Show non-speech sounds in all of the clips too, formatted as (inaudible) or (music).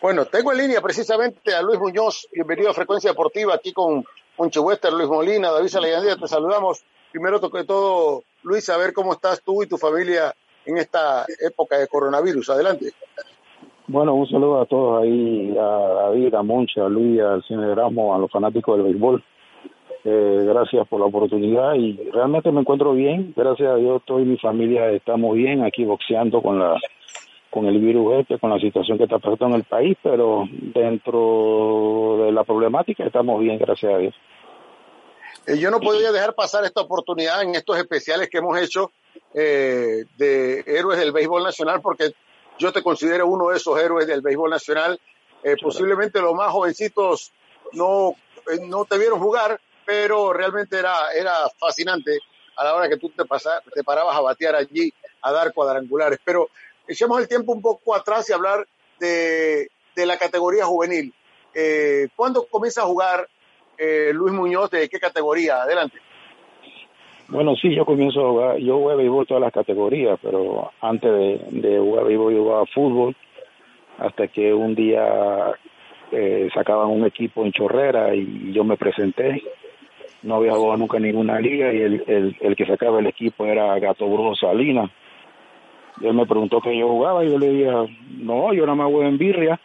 Bueno, tengo en línea precisamente a Luis Muñoz. Bienvenido a Frecuencia Deportiva aquí con Moncho Wester, Luis Molina, David Salayandía. Te saludamos. Primero que todo, Luis, a ver cómo estás tú y tu familia en esta época de coronavirus. Adelante. Bueno, un saludo a todos ahí, a David, a Moncha, a Luis, al Cine Erasmo, a los fanáticos del béisbol. Eh, gracias por la oportunidad y realmente me encuentro bien. Gracias a Dios, toda mi familia estamos bien aquí boxeando con la con el virus este, con la situación que está pasando en el país, pero dentro de la problemática estamos bien, gracias a Dios. Eh, yo no podía dejar pasar esta oportunidad en estos especiales que hemos hecho eh, de héroes del béisbol nacional porque yo te considero uno de esos héroes del béisbol nacional. Eh, posiblemente los más jovencitos no, eh, no te vieron jugar, pero realmente era, era fascinante a la hora que tú te, te parabas a batear allí, a dar cuadrangulares. Pero echemos el tiempo un poco atrás y hablar de, de la categoría juvenil. Eh, ¿Cuándo comienza a jugar eh, Luis Muñoz? ¿De qué categoría? Adelante. Bueno, sí, yo comienzo a jugar, yo jugué béisbol todas las categorías, pero antes de, jugar béisbol yo jugaba fútbol, hasta que un día eh, sacaban un equipo en Chorrera y yo me presenté. No había jugado nunca en ninguna liga y el, el que sacaba el equipo era Gato Brujo Salinas. Y él me preguntó que yo jugaba y yo le dije, no, yo nada más juego en birria.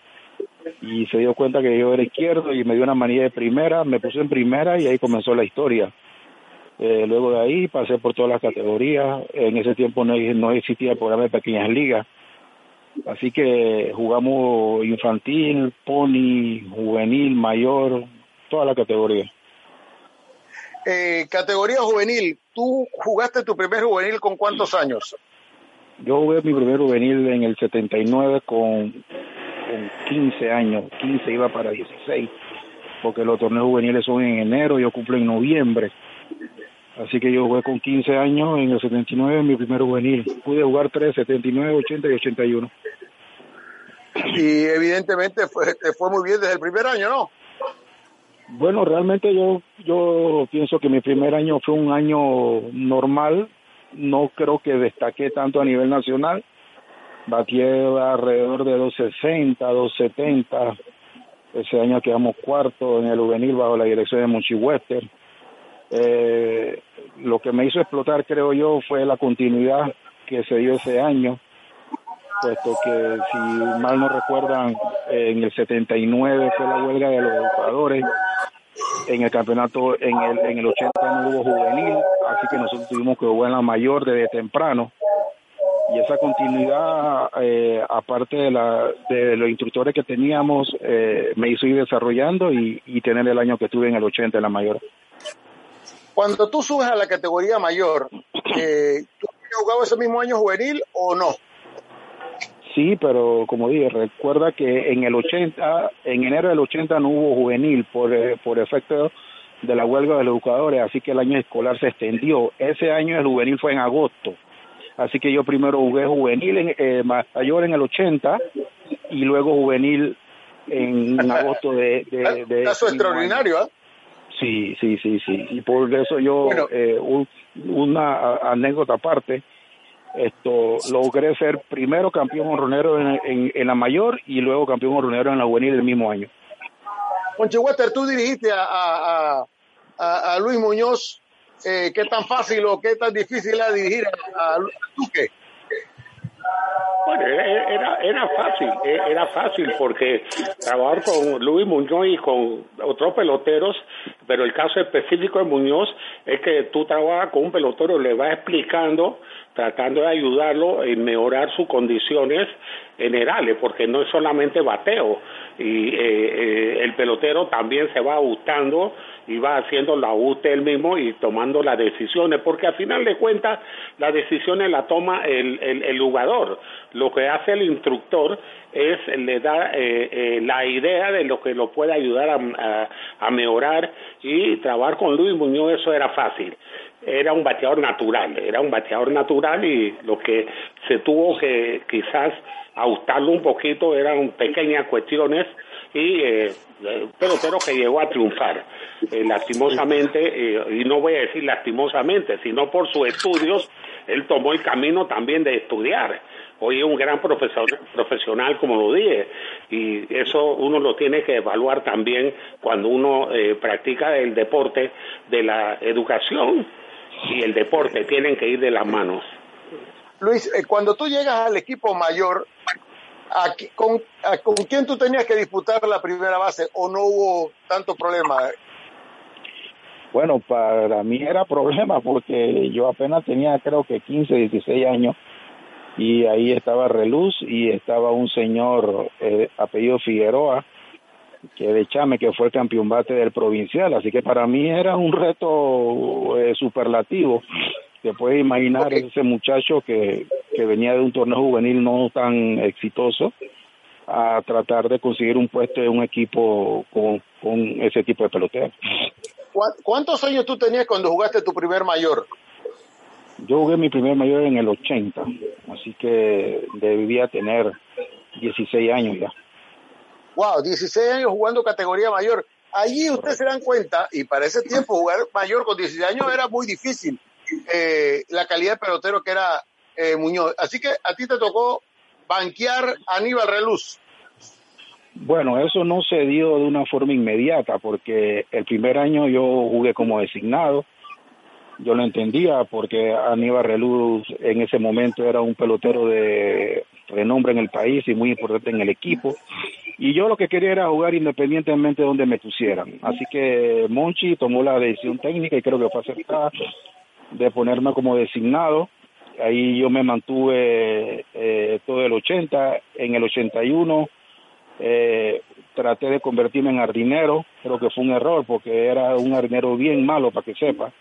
Y se dio cuenta que yo era izquierdo y me dio una manía de primera, me puse en primera y ahí comenzó la historia. Eh, luego de ahí pasé por todas las categorías. En ese tiempo no, no existía el programa de pequeñas ligas. Así que jugamos infantil, pony, juvenil, mayor, toda la categoría. Eh, categoría juvenil, ¿tú jugaste tu primer juvenil con cuántos años? Yo jugué mi primer juvenil en el 79 con, con 15 años, 15 iba para 16, porque los torneos juveniles son en enero, yo cumplo en noviembre. Así que yo jugué con 15 años en el 79, mi primer juvenil. Pude jugar 3, 79, 80 y 81. Y evidentemente fue, fue muy bien desde el primer año, ¿no? Bueno, realmente yo, yo pienso que mi primer año fue un año normal. No creo que destaqué tanto a nivel nacional. Batí alrededor de 260, 270. Ese año quedamos cuarto en el juvenil bajo la dirección de Monchi Wester eh, lo que me hizo explotar, creo yo, fue la continuidad que se dio ese año, puesto que, si mal no recuerdan, en el 79 fue la huelga de los jugadores, en el campeonato, en el, en el 80 no hubo juvenil, así que nosotros tuvimos que jugar en la mayor desde temprano. Y esa continuidad, eh, aparte de, la, de los instructores que teníamos, eh, me hizo ir desarrollando y, y tener el año que tuve en el 80 en la mayor. Cuando tú subes a la categoría mayor, (clears throat) eh, ¿tú has jugado ese mismo año juvenil o no? Sí, pero como dije, recuerda que en el 80, en enero del 80 no hubo juvenil por, eh, por efecto de la huelga de los educadores, así que el año escolar se extendió. Ese año el juvenil fue en agosto. Así que yo primero jugué juvenil en, eh, mayor en el 80 y luego juvenil en, en (laughs) agosto de... de, de Caso extraordinario. Sí, sí, sí, sí. Y por eso yo, bueno, eh, un, una anécdota aparte, esto logré ser primero campeón honronero en, en, en, la mayor y luego campeón honronero en la juvenil el mismo año. Ponche Wester, tú dirigiste a, a, a, Luis Muñoz. Eh, ¿Qué tan fácil o qué tan difícil era dirigir a, a Duque? Bueno, era, era fácil, era fácil porque trabajar con Luis Muñoz y con otros peloteros, pero el caso específico de Muñoz es que tú trabajas con un pelotero, le vas explicando, tratando de ayudarlo en mejorar sus condiciones generales, porque no es solamente bateo, y eh, eh, el pelotero también se va ajustando y va haciendo la ajuste él mismo y tomando las decisiones, porque al final de cuentas las decisiones las toma el, el, el jugador. Lo que hace el instructor es le da eh, eh, la idea de lo que lo puede ayudar a, a, mejorar y trabajar con Luis Muñoz eso era fácil era un bateador natural era un bateador natural y lo que se tuvo que quizás ajustarlo un poquito eran pequeñas cuestiones y eh, pelotero que llegó a triunfar. Eh, lastimosamente, eh, y no voy a decir lastimosamente, sino por sus estudios, él tomó el camino también de estudiar. Hoy es un gran profesor, profesional, como lo dije, y eso uno lo tiene que evaluar también cuando uno eh, practica el deporte de la educación y el deporte tienen que ir de las manos. Luis, eh, cuando tú llegas al equipo mayor, con, ¿con quién tú tenías que disputar la primera base o no hubo tanto problema? Bueno, para mí era problema porque yo apenas tenía creo que 15, 16 años y ahí estaba Reluz y estaba un señor eh, apellido Figueroa que de Chame que fue el campeón bate del provincial, así que para mí era un reto eh, superlativo. Te puedes imaginar ese muchacho que, que venía de un torneo juvenil no tan exitoso a tratar de conseguir un puesto en un equipo con, con ese tipo de pelotero. ¿Cuántos años tú tenías cuando jugaste tu primer mayor? Yo jugué mi primer mayor en el 80, así que debía tener 16 años ya. Wow, 16 años jugando categoría mayor. Allí ustedes se dan cuenta, y para ese tiempo jugar mayor con 16 años era muy difícil, eh, la calidad de pelotero que era eh, Muñoz. Así que a ti te tocó banquear a Aníbal Reluz. Bueno, eso no se dio de una forma inmediata porque el primer año yo jugué como designado. Yo lo entendía porque Aníbal Reluz en ese momento era un pelotero de renombre en el país y muy importante en el equipo. Y yo lo que quería era jugar independientemente de donde me pusieran. Así que Monchi tomó la decisión técnica y creo que fue acertada de ponerme como designado. Ahí yo me mantuve eh, todo el 80. En el 81 eh, traté de convertirme en jardinero, creo que fue un error porque era un jardinero bien malo para que sepa.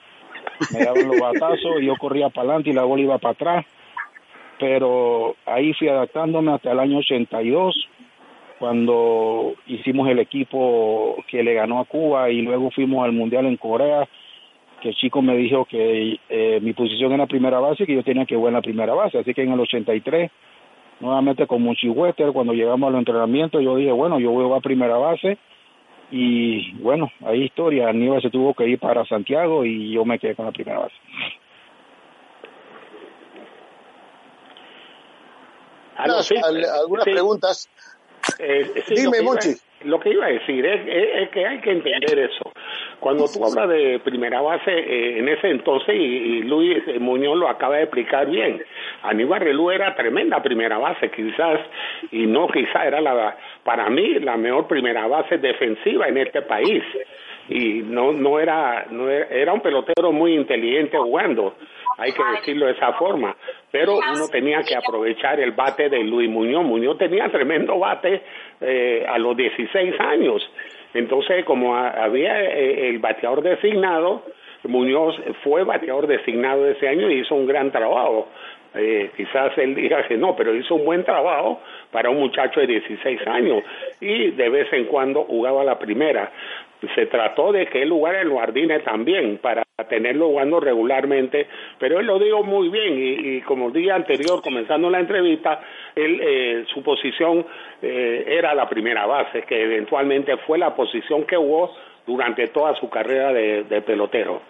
Me daban los batazos y yo corría para adelante y la bola iba para atrás. Pero ahí fui adaptándome hasta el año 82, cuando hicimos el equipo que le ganó a Cuba y luego fuimos al Mundial en Corea, que el chico me dijo que eh, mi posición era primera base y que yo tenía que jugar en la primera base. Así que en el 83 nuevamente con Monchi Wester, cuando llegamos al entrenamiento, yo dije, bueno, yo voy a primera base y bueno, hay historia, Aníbal se tuvo que ir para Santiago y yo me quedé con la primera base. ¿Algunas preguntas? Eh, Dime, Monchi lo que iba a decir es, que hay que entender eso. Cuando tú hablas de primera base, eh, en ese entonces, y, Luis Muñoz lo acaba de explicar bien, Aníbal Relú era tremenda primera base, quizás, y no quizás era la, para mí, la mejor primera base defensiva en este país. Y no no era no era, un pelotero muy inteligente jugando hay que decirlo de esa forma. Pero uno tenía que aprovechar el bate de Luis Muñoz. Muñoz tenía tremendo bate eh, a los 16 años entonces como había eh, el bateador designado Muñoz fue bateador designado ese año y hizo un gran trabajo. Eh, quizás él diga que no, pero hizo un buen trabajo para un muchacho de 16 años y de vez en cuando jugaba la primera se trató de que él jugara en los jardines también para tenerlo jugando regularmente, pero él lo dijo muy bien y, como el día anterior, comenzando la entrevista, él, eh, su posición eh, era la primera base, que eventualmente fue la posición que jugó durante toda su carrera de, pelotero.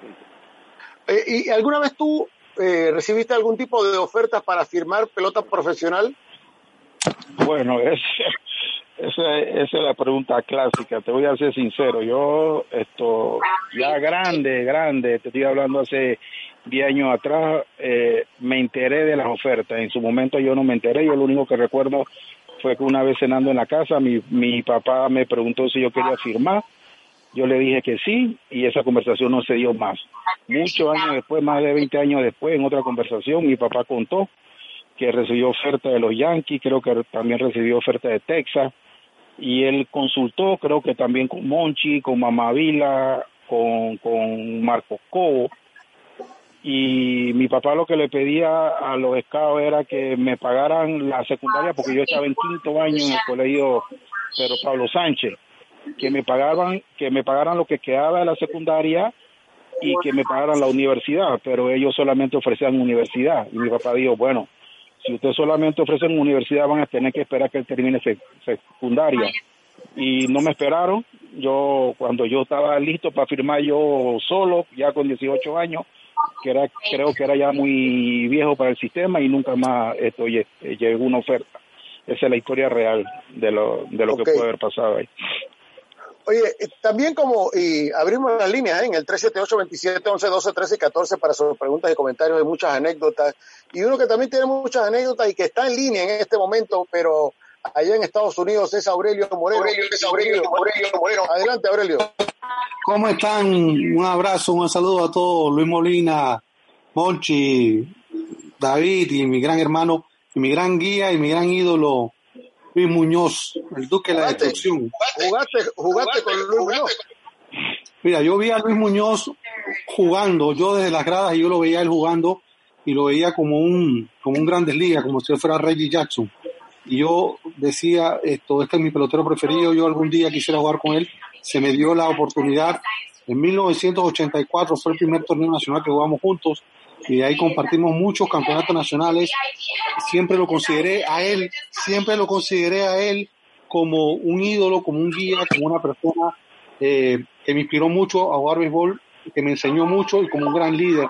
Eh, ¿Y alguna vez tú recibiste algún tipo de ofertas para firmar pelota profesional? Bueno, es, esa, esa es la pregunta clásica. Te voy a ser sincero. Yo, esto, ya grande, grande, te estoy hablando hace 10 años atrás, eh, me enteré de las ofertas. En su momento yo no me enteré. Yo lo único que recuerdo fue que una vez cenando en la casa, mi, mi papá me preguntó si yo quería firmar. Yo le dije que sí y esa conversación no se dio más. Muchos años después, más de 20 años después, en otra conversación, mi papá contó que recibió oferta de los Yankees, creo que también recibió oferta de Texas, y él consultó, creo que también con Monchi, con Mamavila, con, con Marco Cobo, y mi papá lo que le pedía a los scouts era que me pagaran la secundaria porque yo estaba en quinto año en el colegio Pedro Pablo Sánchez, que me pagaban, que me pagaran lo que quedaba de la secundaria y que me pagaran la universidad, pero ellos solamente ofrecían universidad. Y mi papá dijo, bueno, si ustedes solamente ofrecen universidad van a tener que esperar que él termine secundaria. Y no me esperaron. Yo, cuando yo estaba listo para firmar yo solo, ya con 18 años, que era, creo que era ya muy viejo para el sistema y nunca más esto llegó una oferta. Esa es la historia real de lo, de lo que puede haber pasado ahí. Oye, eh, también como y abrimos las líneas ¿eh? en el 378 27 11 12 13 y 14 para sus preguntas y comentarios hay muchas anécdotas. Y uno que también tiene muchas anécdotas y que está en línea en este momento, pero allá en Estados Unidos es Aurelio Moreno. Aurelio, Moreno. Adelante, Aurelio. ¿Cómo están? Un abrazo, un saludo a todos. Luis Molina, Monchi, David y mi gran hermano, y mi gran guía y mi gran ídolo, Luis Muñoz, el Duque de la Destrucción. Jugaste, jugaste con Luis Muñoz. Mira, yo vi a Luis Muñoz jugando, yo desde las gradas y yo lo veía él jugando y lo veía como un, como un grandes ligas, como si fuera Reggie Jackson. Y yo decía, esto, este es mi pelotero preferido, yo algún día quisiera jugar con él. Se me dio la oportunidad. En 1984 fue el primer torneo nacional que jugamos juntos y ahí compartimos muchos campeonatos nacionales. Siempre lo consideré a él, siempre lo consideré a él como un ídolo, como un guía, como una persona eh, que me inspiró mucho a jugar béisbol, que me enseñó mucho y como un gran líder,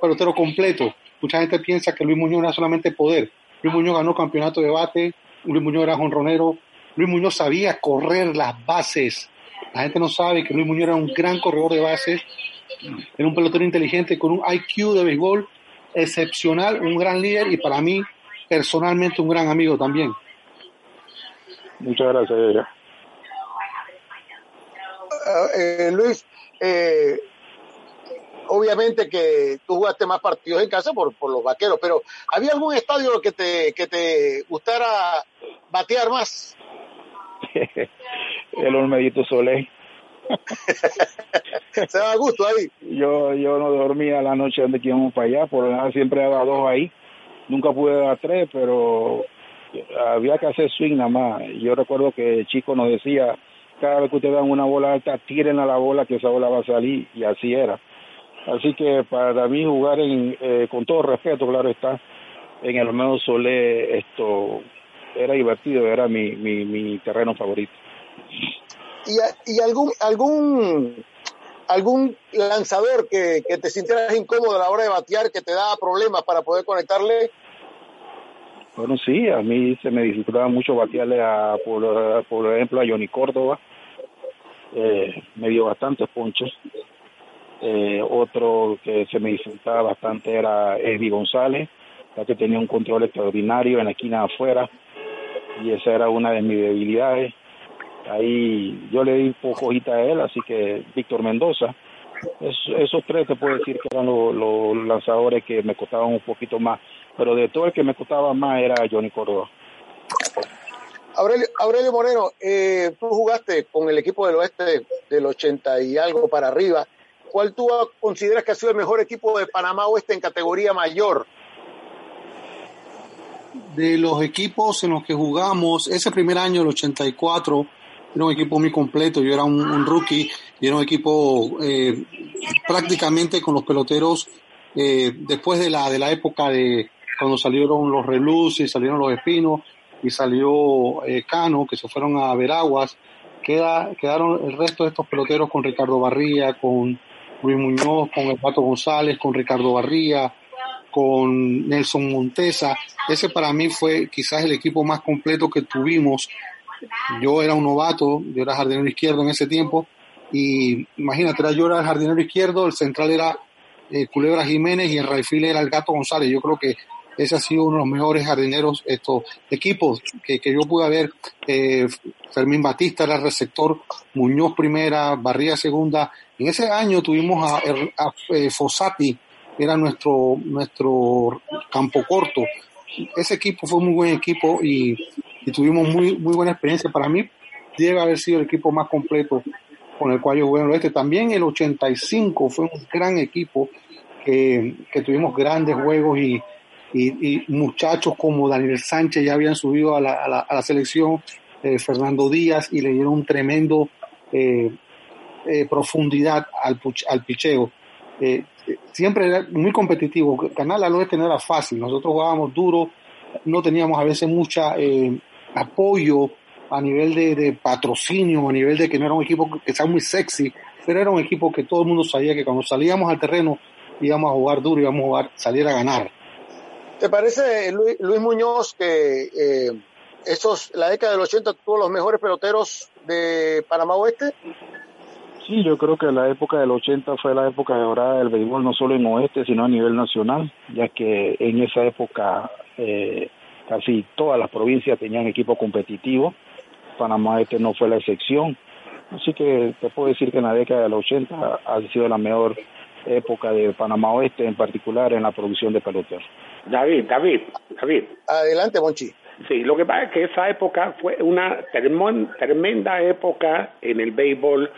pelotero completo. Mucha gente piensa que Luis Muñoz era solamente poder. Luis Muñoz ganó campeonato de bate, Luis Muñoz era jonronero, Luis Muñoz sabía correr las bases. La gente no sabe que Luis Muñoz era un gran corredor de bases era un pelotero inteligente con un IQ de béisbol excepcional, un gran líder y para mí personalmente un gran amigo también. Muchas gracias. Eh, Luis, eh, obviamente que tú jugaste más partidos en casa por, por los vaqueros, pero ¿había algún estadio que te, que te gustara batear más? (laughs) el Olmedito Soleil. (laughs) Se da gusto ahí. Yo, yo no dormía la noche donde que íbamos para allá, por general siempre daba dos ahí. Nunca pude dar tres, pero había que hacer swing nada más. Yo recuerdo que el chico nos decía, cada vez que ustedes dan una bola alta, tiren a la bola que esa bola va a salir, y así era. Así que para mí jugar en, eh, con todo respeto, claro está, en el menos Solé, esto era divertido, era mi, mi, mi terreno favorito y, algún algún algún lanzador que, que, te sintieras incómodo a la hora de batear, que te daba problemas para poder conectarle? Bueno, sí, a mí se me dificultaba mucho batearle a, por, por ejemplo, a Johnny Córdoba. Eh, me dio bastantes ponches. Eh, otro que se me dificultaba bastante era Eddie González, ya que tenía un control extraordinario en la esquina afuera, y esa era una de mis debilidades. Ahí yo le di poco hojita a él, así que Víctor Mendoza. esos tres te puedo decir que eran los, lanzadores que me costaban un poquito más, pero de todo el que me costaba más era Johnny Córdoba. Aurelio, Aurelio Moreno, eh, tú jugaste con el equipo del oeste del 80 y algo para arriba. ¿Cuál tú consideras que ha sido el mejor equipo de Panamá Oeste en categoría mayor? De los equipos en los que jugamos, ese primer año, el 84, era un equipo muy completo, yo era un, rookie y era un equipo eh, prácticamente con los peloteros eh, después de la, de la época de cuando salieron los Reluces, salieron los Espinos y salió eh, Cano, que se fueron a Veraguas, queda, quedaron el resto de estos peloteros con Ricardo Barría, con Luis Muñoz, con el Pato González, con Ricardo Barría, con Nelson Montesa. Ese para mí fue quizás el equipo más completo que tuvimos yo era un novato, yo era jardinero izquierdo en ese tiempo, y imagínate, yo era el jardinero izquierdo, el central era eh, Culebra Jiménez y el raifil era el Gato González. Yo creo que ese ha sido uno de los mejores jardineros, estos equipos que, que yo pude ver. Eh, Fermín Batista era el receptor, Muñoz primera, Barría segunda. En ese año tuvimos a, a, eh, Fossati, era nuestro, nuestro campo corto. Ese equipo fue un muy buen equipo y y tuvimos muy, muy buena experiencia. Para mí, llega a haber sido el equipo más completo con el cual yo jugué en el oeste. También el 85 fue un gran equipo que, tuvimos grandes juegos y, y, muchachos como Daniel Sánchez ya habían subido a la, a la, selección, eh, Fernando Díaz, y le dieron un tremendo eh, eh, profundidad al, al picheo. siempre era muy competitivo. Canal al Oeste no era fácil. Nosotros jugábamos duro, no teníamos a veces mucha apoyo a nivel de, de, patrocinio, a nivel de que no era un equipo que sea muy sexy, pero era un equipo que todo el mundo sabía que cuando salíamos al terreno íbamos a jugar duro, íbamos a jugar, salir a ganar. ¿Te parece, Luis, Muñoz, que eh, esos, la década del 80 tuvo los mejores peloteros de Panamá Oeste? Sí, yo creo que la época del 80 fue la época dorada del béisbol, no solo en Oeste, sino a nivel nacional, ya que en esa época eh, casi todas las provincias tenían equipo competitivo. Panamá Este no fue la excepción. Así que te puedo decir que en la década del 80 ha sido la mejor época de Panamá Oeste, en particular en la producción de peloteros. David, David, David. Adelante, Monchi. Sí, lo que pasa es que esa época fue una tremenda época en el béisbol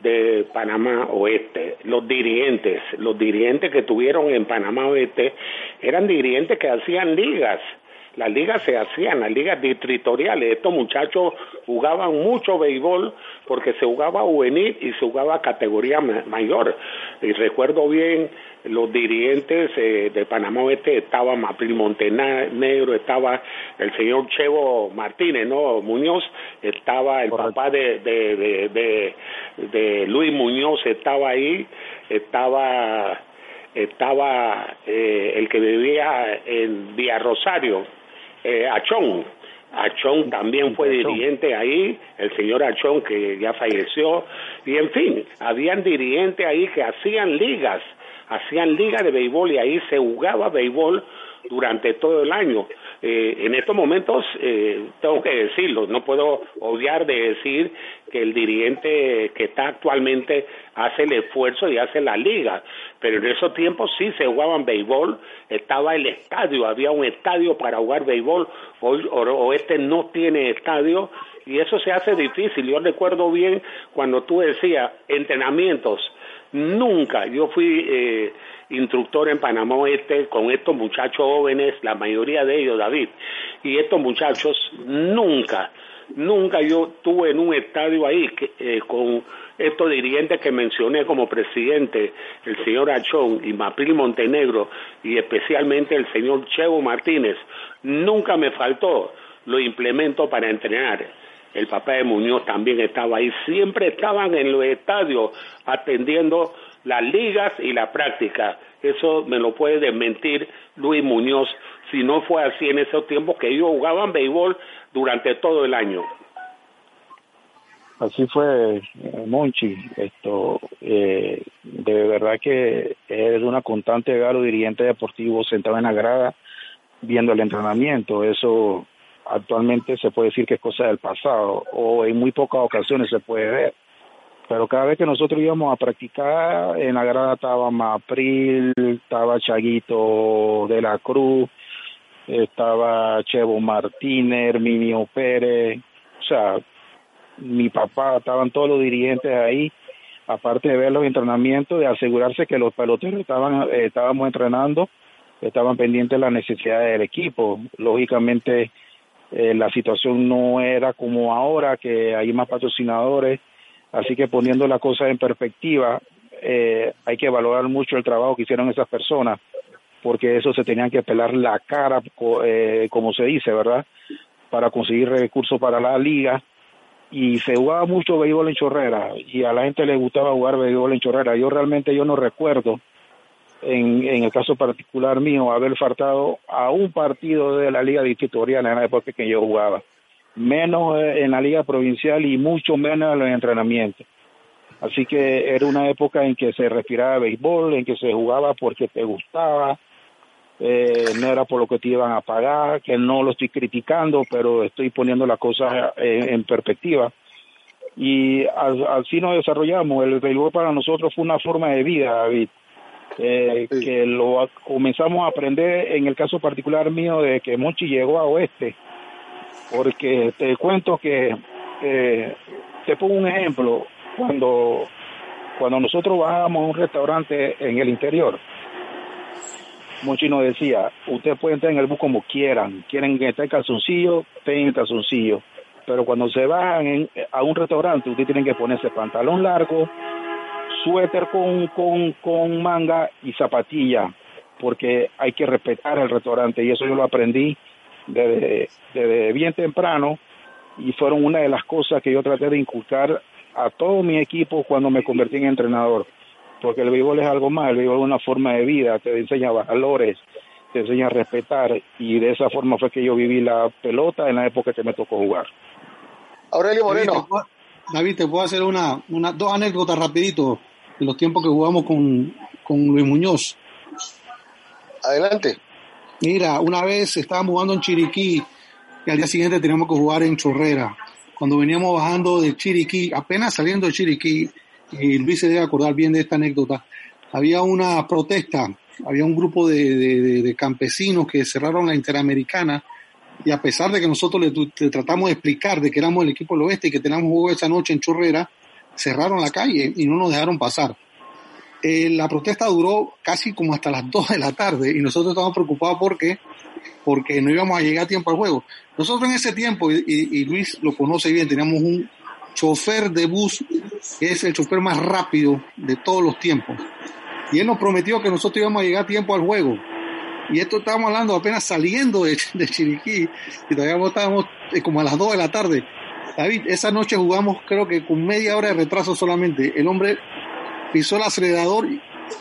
de Panamá Oeste. Los dirigentes, los dirigentes que tuvieron en Panamá Oeste eran dirigentes que hacían ligas las ligas se hacían, las ligas distritoriales. Estos muchachos jugaban mucho béisbol porque se jugaba juvenil y se jugaba categoría mayor. Y recuerdo bien los dirigentes eh, de Panamá Oeste, estaba Mapril Montenegro, estaba el señor Chevo Martínez, ¿no? Muñoz, estaba el papá de, de, de, de, Luis Muñoz, estaba ahí, estaba estaba eh, el que vivía en Villa Rosario, eh, Achón. Achón también fue dirigente ahí, el señor Achón que ya falleció, y en fin, habían dirigentes ahí que hacían ligas, hacían ligas de béisbol y ahí se jugaba béisbol durante todo el año. Eh, en estos momentos, eh, tengo que decirlo, no puedo odiar de decir que el dirigente que está actualmente hace el esfuerzo y hace la liga, pero en esos tiempos sí se jugaban béisbol, estaba el estadio, había un estadio para jugar béisbol, hoy Oeste no tiene estadio y eso se hace difícil. Yo recuerdo bien cuando tú decías entrenamientos, nunca, yo fui... Eh, instructor en Panamá Oeste con estos muchachos jóvenes, la mayoría de ellos, David, y estos muchachos nunca, nunca yo estuve en un estadio ahí eh, con estos dirigentes que mencioné como presidente, el señor Achón y Mapril Montenegro, y especialmente el señor Chevo Martínez, nunca me faltó lo implemento para entrenar. El papá de Muñoz también estaba ahí, siempre estaban en los estadios atendiendo las ligas y la práctica. Eso me lo puede desmentir Luis Muñoz, si no fue así en esos tiempos que ellos jugaban béisbol durante todo el año. Así fue, eh, Monchi. Esto, eh, de verdad que es una constante galo dirigente deportivo sentado en la grada viendo el entrenamiento. Eso actualmente se puede decir que es cosa del pasado o en muy pocas ocasiones se puede ver pero cada vez que nosotros íbamos a practicar, en la grada estaba Mapril, estaba Chaguito de la Cruz, estaba Chevo Martínez, Herminio Pérez, o sea, mi papá, estaban todos los dirigentes ahí, aparte de ver los entrenamientos, de asegurarse que los peloteros estaban, eh, estábamos entrenando, estaban pendientes de las necesidades del equipo. Lógicamente, eh, la situación no era como ahora, que hay más patrocinadores, Así que poniendo la cosa en perspectiva, eh, hay que valorar mucho el trabajo que hicieron esas personas, porque eso se tenían que pelar la cara, eh, como se dice, ¿verdad? Para conseguir recursos para la liga. Y se jugaba mucho béisbol en chorrera, y a la gente le gustaba jugar béisbol en chorrera. Yo realmente yo no recuerdo, en, en el caso particular mío, haber faltado a un partido de la liga distritorial en la época que yo jugaba menos en la liga provincial y mucho menos en los entrenamientos. Así que era una época en que se respiraba béisbol, en que se jugaba porque te gustaba, eh, no era por lo que te iban a pagar, que no lo estoy criticando, pero estoy poniendo las cosas en, perspectiva. Y así nos desarrollamos. El béisbol para nosotros fue una forma de vida, David. Eh, que lo comenzamos a aprender en el caso particular mío de que Monchi llegó a Oeste porque te cuento que eh, te pongo un ejemplo. Cuando cuando nosotros bajábamos a un restaurante en el interior Mochino decía, usted puede entrar en el bus como quieran, quieren que esté en calzoncillo, estén en calzoncillo, pero cuando se bajan a un restaurante, usted tiene que ponerse pantalón largo, suéter con, con, con manga y zapatilla, porque hay que respetar el restaurante y eso yo lo aprendí desde, desde bien temprano y fueron una de las cosas que yo traté de inculcar a todo mi equipo cuando me convertí en entrenador porque el béisbol es algo más, el béisbol es una forma de vida, te enseña valores, te enseña a respetar y de esa forma fue que yo viví la pelota en la época que me tocó jugar. Aurelio Moreno. David, te puedo hacer una, una, dos anécdotas rapidito de los tiempos que jugamos con, con Luis Muñoz. Adelante. Mira, una vez estábamos jugando en Chiriquí y al día siguiente teníamos que jugar en Chorrera. Cuando veníamos bajando de Chiriquí, apenas saliendo de Chiriquí, y Luis se debe acordar bien de esta anécdota, había una protesta, había un grupo de, campesinos que cerraron la Interamericana y a pesar de que nosotros le, tratamos de explicar de que éramos el equipo del oeste y que teníamos juego esa noche en Chorrera, cerraron la calle y no nos dejaron pasar. Eh, la protesta duró casi como hasta las (laughs) 2 de la tarde y nosotros estábamos preocupados porque porque no íbamos a llegar a tiempo al juego. Nosotros en ese tiempo, y Luis lo conoce bien, teníamos un, chofer de bus, que es el chofer más rápido de todos los tiempos. Y él nos prometió que nosotros íbamos a llegar a tiempo al juego. Y esto estábamos hablando apenas saliendo de, (laughs) Chiriquí, y todavía estábamos eh, como a las 2 de la tarde. David, esa noche jugamos creo que con media hora de retraso solamente. El hombre pisó el acelerador,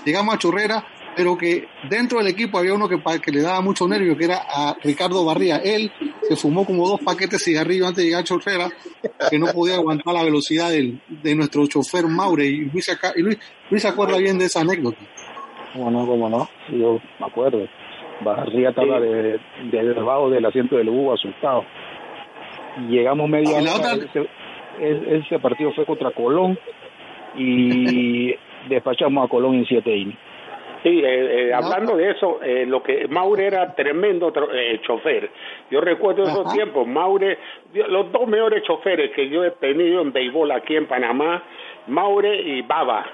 llegamos a Chorrera, pero que dentro del equipo había uno que, que le daba mucho nervio, que era a Ricardo Barría. Él se fumó como dos paquetes de cigarrillos antes de llegar a Chorrera, que no podía aguantar la velocidad del, de nuestro chofer Maure. Y Luis, y Luis, se acuerda bien de esa anécdota. Cómo no, cómo no, yo me acuerdo. Barría estaba de, de debajo del asiento del búho asustado. Llegamos media hora, ese, ese partido fue contra Colón y (laughs) despachamos a Colón en siete innings. Sí, eh, eh, hablando de eso, eh, lo que Maure era tremendo chofer. Yo recuerdo esos tiempos, Maure, los dos mejores choferes que yo he tenido en béisbol aquí en Panamá, Maure y Baba.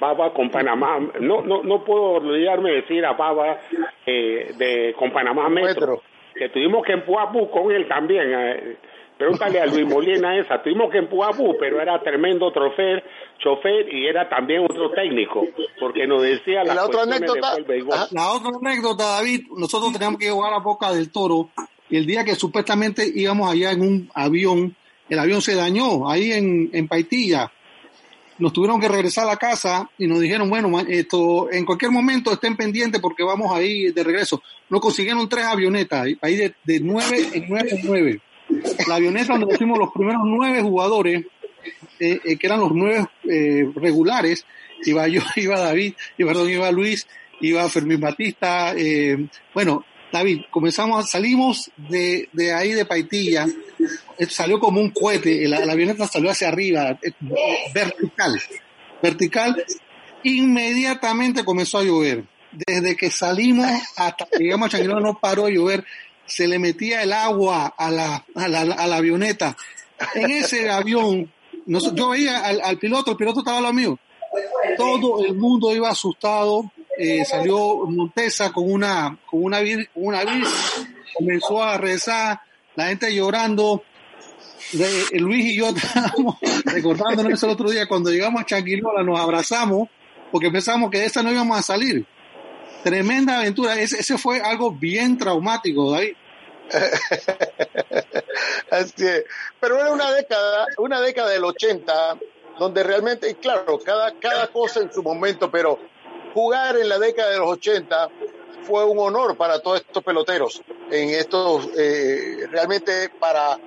Baba con Panamá, no no no puedo olvidarme de decir a Baba de con Panamá Metro, que tuvimos que empujar con él también. Pregúntale a Luis Molina esa. Tuvimos que empujar pero era tremendo chofer, chofer y era también otro técnico, porque nos decía la otra anécdota. La otra anécdota, David, nosotros teníamos que jugar a Boca del Toro y el día que supuestamente íbamos allá en un avión, el avión se dañó ahí en, en Paitilla. Nos tuvieron que regresar a la casa y nos dijeron, bueno, esto, en cualquier momento estén pendientes porque vamos ahí de regreso. Nos consiguieron tres avionetas, ahí de, de nueve en nueve en nueve la avioneta donde pusimos los primeros nueve jugadores, eh, eh, que eran los nueve eh, regulares, iba yo, (laughs) iba David, y perdón, iba Luis, iba Fermín Batista, bueno, David, comenzamos, salimos de, de ahí de Paitilla, salió como un cohete, la, avioneta salió hacia arriba, vertical, vertical, inmediatamente comenzó a llover. Desde que salimos hasta que llegamos a no paró de llover se le metía el agua a la, a la, a la avioneta. En ese avión, yo veía al, piloto, el piloto estaba lo mío. Todo el mundo iba asustado. Eh, salió Montesa con una, con una, una comenzó a rezar, la gente llorando. Luis y yo (laughs) estábamos recordándonos el otro día, cuando llegamos a Chanquilola nos abrazamos porque pensamos que de esa no íbamos a salir. Tremenda aventura. Ese, ese fue algo bien traumático. (laughs) Así es. Pero era una década, una década del 80, donde realmente, y claro, cada, cada cosa en su momento, pero jugar en la década de los 80 fue un honor para todos estos peloteros, en estos, eh, realmente para,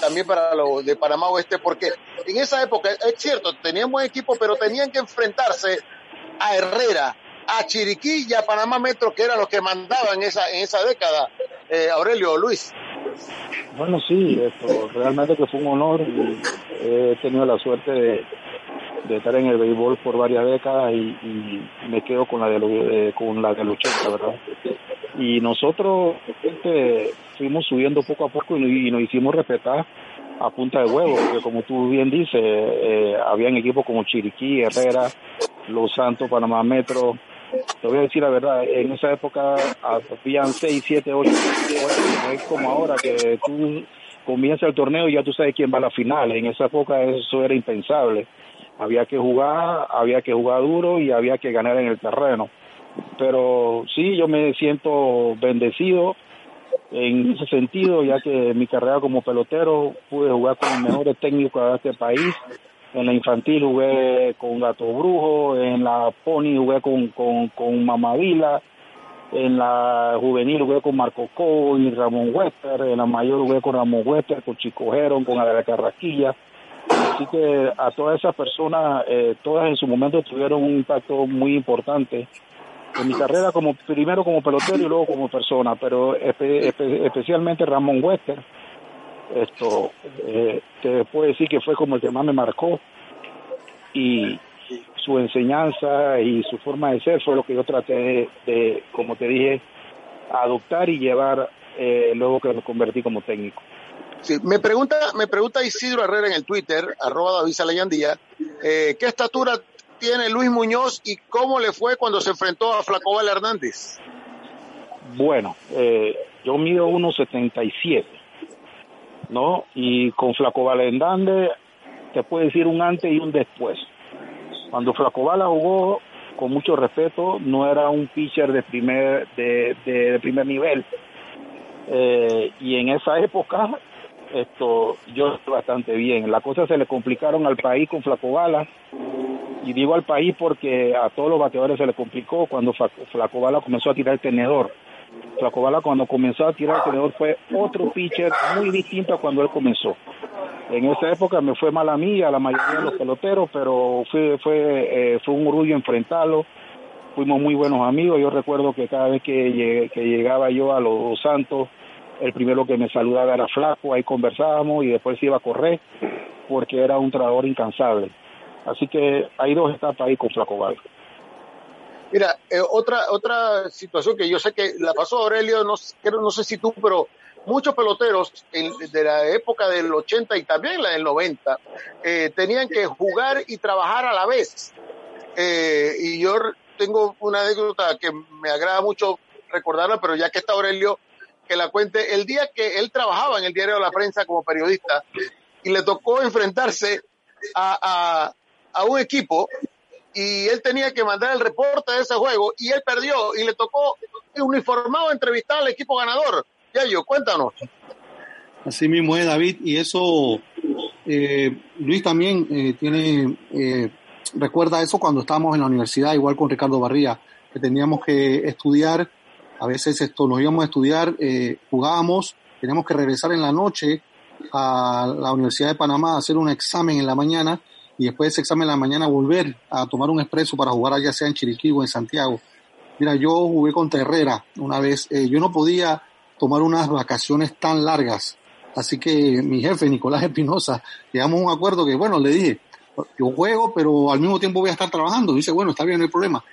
también para los de Panamá Oeste, porque en esa época, es cierto, tenían buen equipo, pero tenían que enfrentarse a Herrera, a Chiriquí y a Panamá Metro, que eran los que mandaban esa, en esa década. Eh, Aurelio, Luis. Bueno, sí, esto, realmente que fue un honor y he tenido la suerte de, estar en el béisbol por varias décadas y, me quedo con la de, con la del 80, ¿verdad? Y nosotros este, fuimos subiendo poco a poco y, nos hicimos respetar a punta de huevo, porque como tú bien dices, eh, habían equipos como Chiriquí, Herrera, Los Santos, Panamá Metro, te voy a decir la verdad, en esa época habían 6, 7, 8, no es como ahora que tú comienza el torneo y ya tú sabes quién va a la final. En esa época eso era impensable. Había que jugar, había que jugar duro y había que ganar en el terreno. Pero sí, yo me siento bendecido en ese sentido, ya que mi carrera como pelotero pude jugar con los mejores técnicos de este país. En la infantil jugué con Gato Brujo, en la Pony jugué con, con, con Mamadila, en la juvenil jugué con Marco Co y Ramón Wester, en la mayor jugué con Ramón Wester, con Chico Gerón, con Adela Carrasquilla. Así que a todas esas personas, eh, todas en su momento tuvieron un impacto muy importante en mi carrera como primero como pelotero y luego como persona, pero especialmente Ramón Wester, esto eh, te puedo decir que fue como el que más me marcó y su enseñanza y su forma de ser fue lo que yo traté de, como te dije, adoptar y llevar eh, luego que me convertí como técnico. Sí, me pregunta, me pregunta Isidro Herrera en el Twitter, arroba David Salayandía, eh, ¿qué estatura tiene Luis Muñoz y cómo le fue cuando se enfrentó a Flacobal Hernández? Bueno, eh, yo mido 1.77, ¿no? Y con Flacobal Hernández te puedo decir un antes y un después. Cuando Flacobala jugó, con mucho respeto, no era un pitcher de primer, de, primer nivel. Eh, y en esa época, esto, yo bastante bien. Las cosas se le complicaron al país con Flacobala. Y digo al país porque a todos los bateadores se le complicó cuando Flacobala comenzó a tirar el tenedor. Flacobala cuando comenzó a tirar el tenedor fue otro pitcher muy distinto a cuando él comenzó. En esa época me fue mal a mí, a la mayoría de los peloteros, pero fue, fue, eh, fue un orgullo enfrentarlo. Fuimos muy buenos amigos. Yo recuerdo que cada vez que, que llegaba yo a Los Santos, el primero que me saludaba era Flaco, ahí conversábamos y después iba a correr porque era un trabajador incansable. Así que hay dos etapas ahí con Flaco Val. Mira, eh, otra otra situación que yo sé que la pasó Aurelio, no, no sé si tú, pero muchos peloteros de la época del 80 y también la del 90 eh, tenían que jugar y trabajar a la vez. Eh, y yo tengo una anécdota que me agrada mucho recordarla, pero ya que está Aurelio, que la cuente. El día que él trabajaba en el diario de la prensa como periodista y le tocó enfrentarse a, a un equipo y él tenía que mandar el reporte de ese juego y él perdió y le tocó uniformado entrevistar al equipo ganador yo cuéntanos. Así mismo es, David, y eso, eh, Luis también eh, tiene, eh, recuerda eso cuando estábamos en la universidad, igual con Ricardo Barría, que teníamos que estudiar, a veces esto, nos íbamos a estudiar, jugábamos, teníamos que regresar en la noche a la Universidad de Panamá a hacer un examen en la mañana y después de ese examen en la mañana volver a tomar un expreso para jugar ya sea en Chiriquí o en Santiago. Mira, yo jugué contra Herrera una vez, yo no podía tomar unas vacaciones tan largas. Así que mi jefe, Nicolás Espinosa, llegamos a un acuerdo que, bueno, le dije, yo juego, pero al mismo tiempo voy a estar trabajando. Dice, bueno, está bien, no hay problema.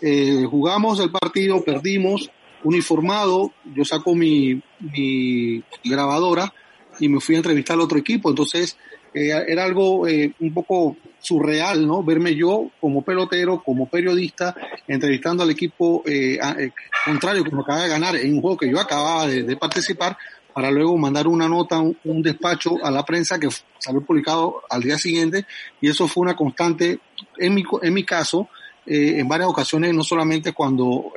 Eh, jugamos el partido, perdimos, uniformado, yo saco mi, mi grabadora y me fui a entrevistar al otro equipo. Entonces, eh, era algo eh, un poco surreal, ¿no? Verme yo como pelotero, como periodista, entrevistando al equipo eh, eh, contrario que me acaba de ganar en un juego que yo acababa de, participar, para luego mandar una nota, un, despacho a la prensa que salió publicado al día siguiente, y eso fue una constante, en mi, en mi caso, eh, en varias ocasiones, no solamente cuando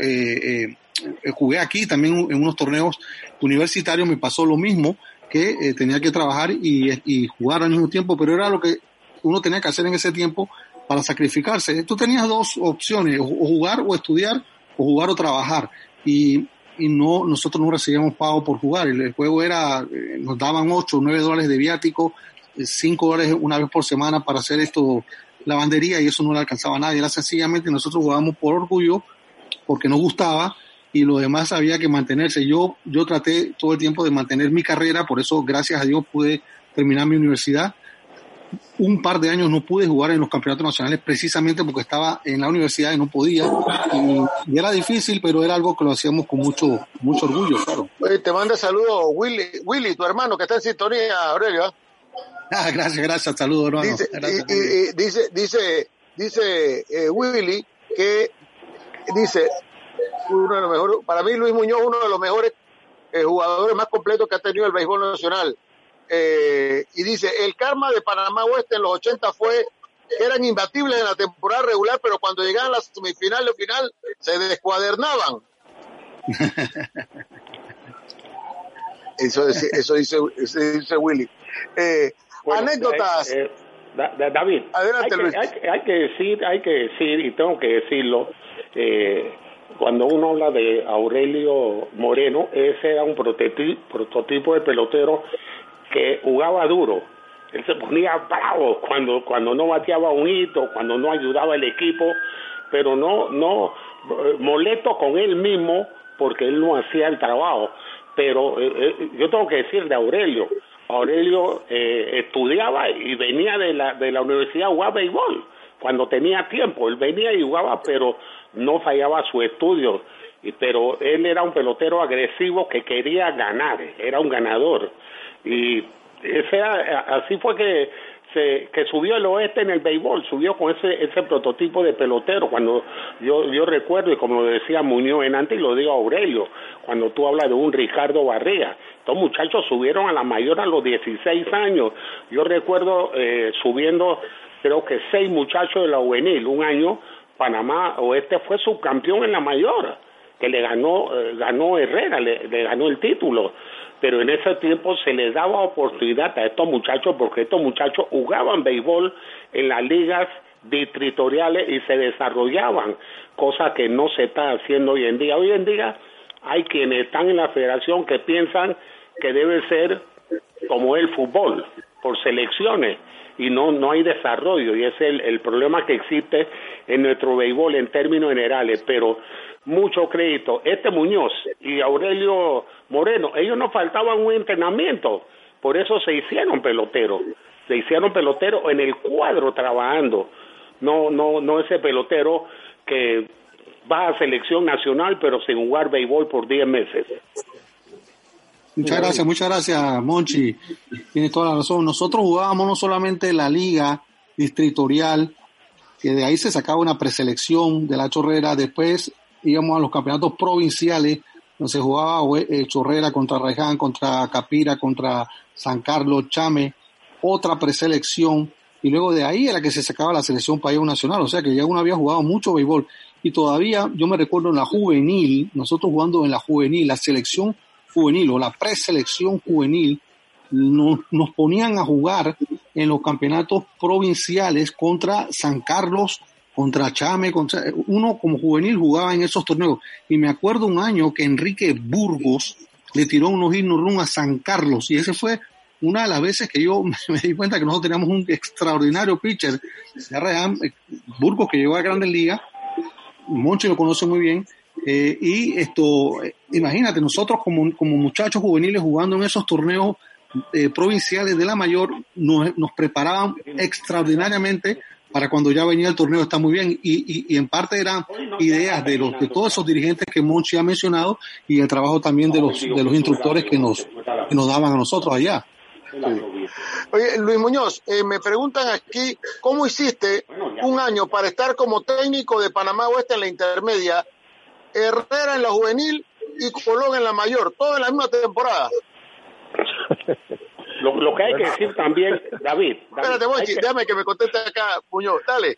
jugué aquí, también en unos torneos universitarios me pasó lo mismo, que tenía que trabajar y, jugar al mismo tiempo, pero era lo que uno tenía que hacer en ese tiempo para sacrificarse. Tú tenías dos opciones, o jugar o estudiar, o jugar o trabajar. Y, y no, nosotros no recibíamos pago por jugar. El juego era, eh, nos daban 8 o 9 dólares de viático, 5 eh, dólares una vez por semana para hacer esto, lavandería, y eso no le alcanzaba a nadie. Era sencillamente nosotros jugábamos por orgullo, porque nos gustaba, y lo demás había que mantenerse. Yo, yo traté todo el tiempo de mantener mi carrera, por eso, gracias a Dios, pude terminar mi universidad un par de años no pude jugar en los campeonatos nacionales precisamente porque estaba en la universidad y no podía. Y, era difícil, pero era algo que lo hacíamos con mucho, mucho orgullo, claro. te manda saludos Willy, Willy, tu hermano que está en sintonía, Aurelio. ¿ah? Ah, gracias, gracias, saludos, hermano. Dice, dice, dice, dice eh, Willy que dice, uno de los mejores, para mí Luis Muñoz uno de los mejores eh, jugadores más completos que ha tenido el béisbol nacional. Eh, y dice, el karma de Panamá Oeste en los 80 fue eran imbatibles en la temporada regular, pero cuando llegaban a la semifinal o final se descuadernaban. (laughs) eso, dice, eso, dice, dice Willy. Eh, anécdotas. Eh, David, Adelante, hay, que, hay, hay, que decir, hay que decir, y tengo que decirlo, eh, cuando uno habla de Aurelio Moreno, ese era un prototipo de pelotero que jugaba duro. Él se ponía bravo cuando, cuando no bateaba un hito, cuando no ayudaba al equipo, pero no, no eh, molesto con él mismo porque él no hacía el trabajo. Pero eh, eh, yo tengo que decir de Aurelio, Aurelio estudiaba y venía de la, de la universidad a jugar béisbol cuando tenía tiempo. Él venía y jugaba, pero no fallaba su estudio. Pero él era un pelotero agresivo que quería ganar, era un ganador. Y ese así fue que se, que subió el oeste en el béisbol, subió con ese ese prototipo de pelotero. Cuando yo yo recuerdo y como lo decía Muñoz en antes y lo digo a Aurelio, cuando tú hablas de un Ricardo Barrea, estos muchachos subieron a la mayor a los 16 años. Yo recuerdo eh, subiendo creo que seis muchachos de la juvenil, un año Panamá Oeste fue subcampeón en la mayor, que le ganó eh, ganó Herrera, le, le ganó el título pero en ese tiempo se les daba oportunidad a estos muchachos porque estos muchachos jugaban béisbol en las ligas distritoriales y se desarrollaban, cosa que no se está haciendo hoy en día. Hoy en día hay quienes están en la federación que piensan que debe ser como el fútbol, por selecciones, y no, no hay desarrollo, y es el, el problema que existe en nuestro béisbol en términos generales, pero mucho crédito. Este Muñoz y Aurelio Moreno, ellos no faltaban un entrenamiento, por eso se hicieron peloteros, se hicieron peloteros en el cuadro trabajando, no, no, no ese pelotero que va a selección nacional pero sin jugar béisbol por 10 meses. Muchas gracias, muchas gracias, Monchi. Tiene toda la razón. Nosotros jugábamos no solamente la liga distritorial, que de ahí se sacaba una preselección de la chorrera, después íbamos a los campeonatos provinciales, donde se jugaba eh, Chorrera contra Reján, contra Capira, contra San Carlos, Chame, otra preselección, y luego de ahí era que se sacaba la selección país nacional, o sea que ya uno había jugado mucho béisbol, y todavía yo me recuerdo en la juvenil, nosotros jugando en la juvenil, la selección juvenil o la preselección juvenil, nos, nos ponían a jugar en los campeonatos provinciales contra San Carlos, contra Chame, contra, uno como juvenil jugaba en esos torneos. Y me acuerdo un año que Enrique Burgos le tiró unos himnos rum a San Carlos. Y ese fue una de las veces que yo (laughs) me di cuenta que nosotros teníamos un extraordinario pitcher, Burgos que llegó a Grandes Ligas, Monchi lo conoce muy bien, eh, y esto, imagínate, nosotros como, como muchachos juveniles jugando en esos torneos eh, provinciales de la mayor, nos, nos preparaban extraordinariamente para cuando ya venía el torneo está muy bien. Y, y, en parte eran ideas de los de todos esos dirigentes que Monchi ha mencionado y el trabajo también de los de los instructores que nos que nos daban a nosotros allá. Oye, Luis Muñoz, eh, me preguntan aquí, ¿cómo hiciste un año para estar como técnico de Panamá Oeste en la intermedia, Herrera en la juvenil y Colón en la mayor, todo en la misma temporada? (laughs) Lo, lo que hay que decir también, David. Espérate, Monchi, que... déjame que me conteste acá, Muñoz, dale.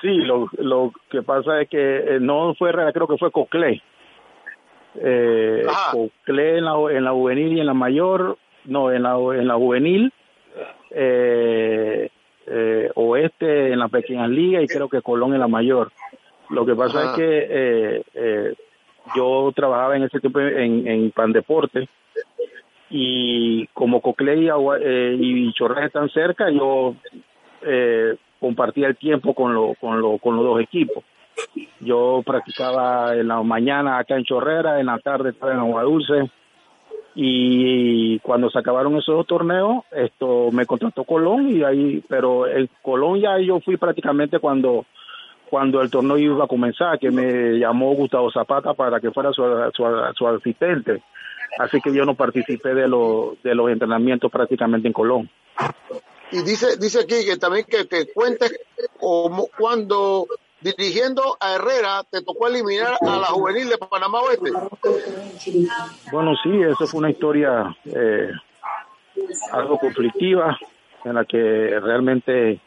Sí, lo, lo que pasa es que eh, no fue Herrera, creo que fue Coclé. Eh, Coclé en la, en la juvenil y en la mayor, no, en la, en la juvenil, eh, eh, oeste en la pequeña liga y creo que Colón en la mayor. Lo que pasa Ajá. es que eh, eh, yo trabajaba en ese tiempo en, en Pan Deporte y como Coclé eh, y Chorrera están cerca, yo eh, compartía el tiempo con, lo, con, lo, con los dos equipos. Yo practicaba en la mañana acá en Chorrera, en la tarde estaba en Agua Dulce. Y cuando se acabaron esos dos torneos, esto me contrató Colón y ahí, pero el Colón ya yo fui prácticamente cuando cuando el torneo iba a comenzar, que me llamó Gustavo Zapata para que fuera su, su, su asistente así que yo no participé de, lo, de los entrenamientos prácticamente en Colón. Y dice, dice aquí que también que, que cuentes como cuando dirigiendo a Herrera, te tocó eliminar a la juvenil de Panamá Oeste. Bueno, sí, eso fue una historia eh, algo conflictiva en la que realmente